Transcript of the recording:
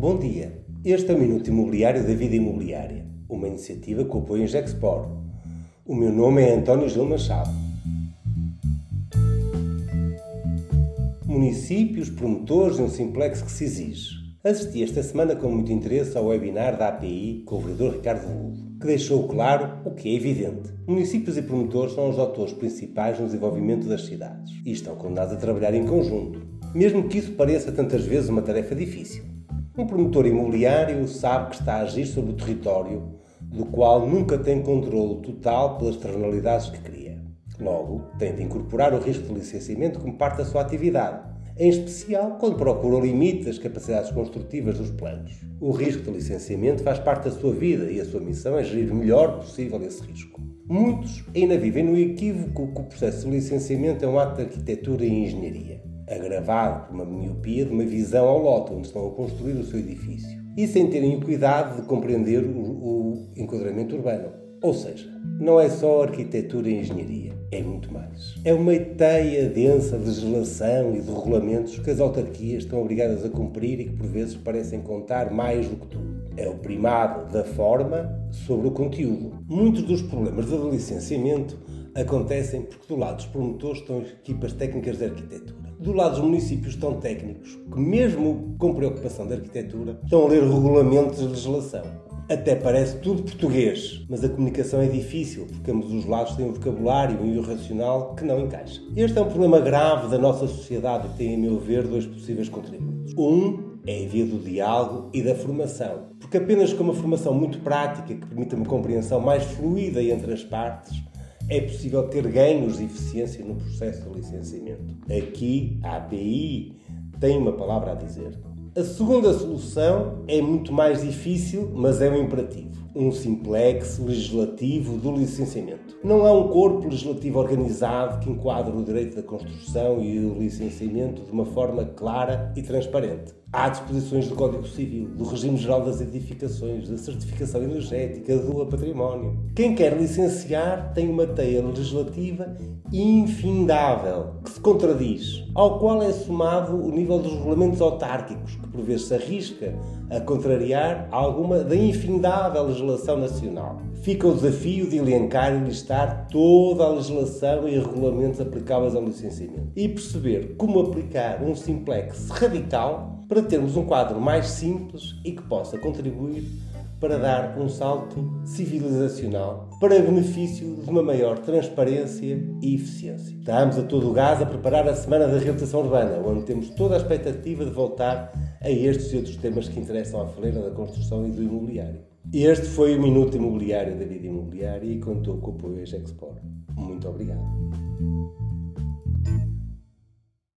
Bom dia. Este é o Minuto Imobiliário da Vida Imobiliária, uma iniciativa que apoia Gexpor. O meu nome é António Gil Machado. Municípios, promotores e um simplex que se exige. Assisti esta semana com muito interesse ao webinar da API com o vereador Ricardo Veludo, que deixou claro o que é evidente. Municípios e promotores são os autores principais no desenvolvimento das cidades e estão condenados a trabalhar em conjunto, mesmo que isso pareça tantas vezes uma tarefa difícil. Um promotor imobiliário sabe que está a agir sobre o território do qual nunca tem controle total pelas externalidades que cria. Logo, tem de incorporar o risco de licenciamento como parte da sua atividade, em especial quando procura o limite das capacidades construtivas dos planos. O risco de licenciamento faz parte da sua vida e a sua missão é gerir o melhor possível esse risco. Muitos ainda vivem no equívoco que o processo de licenciamento é um ato de arquitetura e engenharia agravado por uma miopia de uma visão ao lote onde estão a construir o seu edifício e sem terem o cuidado de compreender o, o enquadramento urbano. Ou seja, não é só arquitetura e engenharia, é muito mais. É uma teia densa de legislação e de regulamentos que as autarquias estão obrigadas a cumprir e que por vezes parecem contar mais do que tudo. É o primado da forma sobre o conteúdo. Muitos dos problemas de licenciamento acontecem porque do lado dos promotores estão equipas técnicas de arquitetura do lado dos municípios estão técnicos que, mesmo com preocupação de arquitetura, estão a ler regulamentos de legislação. Até parece tudo português, mas a comunicação é difícil porque ambos os lados têm um vocabulário e um racional que não encaixa. Este é um problema grave da nossa sociedade e tem, a meu ver, dois possíveis contributos. Um é a via do diálogo e da formação, porque apenas com uma formação muito prática que permita uma compreensão mais fluida entre as partes, é possível ter ganhos de eficiência no processo de licenciamento. Aqui, a API tem uma palavra a dizer. A segunda solução é muito mais difícil, mas é um imperativo. Um simplex legislativo do licenciamento. Não há um corpo legislativo organizado que enquadre o direito da construção e o licenciamento de uma forma clara e transparente. Há disposições do Código Civil, do Regime Geral das Edificações, da Certificação Energética, do Património. Quem quer licenciar tem uma teia legislativa infindável, que se contradiz, ao qual é somado o nível dos regulamentos autárquicos, que por vezes se arrisca a contrariar alguma da infindável legislação nacional. Fica o desafio de elencar e listar toda a legislação e regulamentos aplicáveis ao licenciamento e perceber como aplicar um simplex radical para termos um quadro mais simples e que possa contribuir para dar um salto civilizacional para benefício de uma maior transparência e eficiência. Estamos a todo o gás a preparar a Semana da Reabilitação Urbana, onde temos toda a expectativa de voltar a estes e outros temas que interessam à faleira da construção e do imobiliário. Este foi o Minuto Imobiliário da Vida Imobiliária e contou com o apoio Export. Muito obrigado.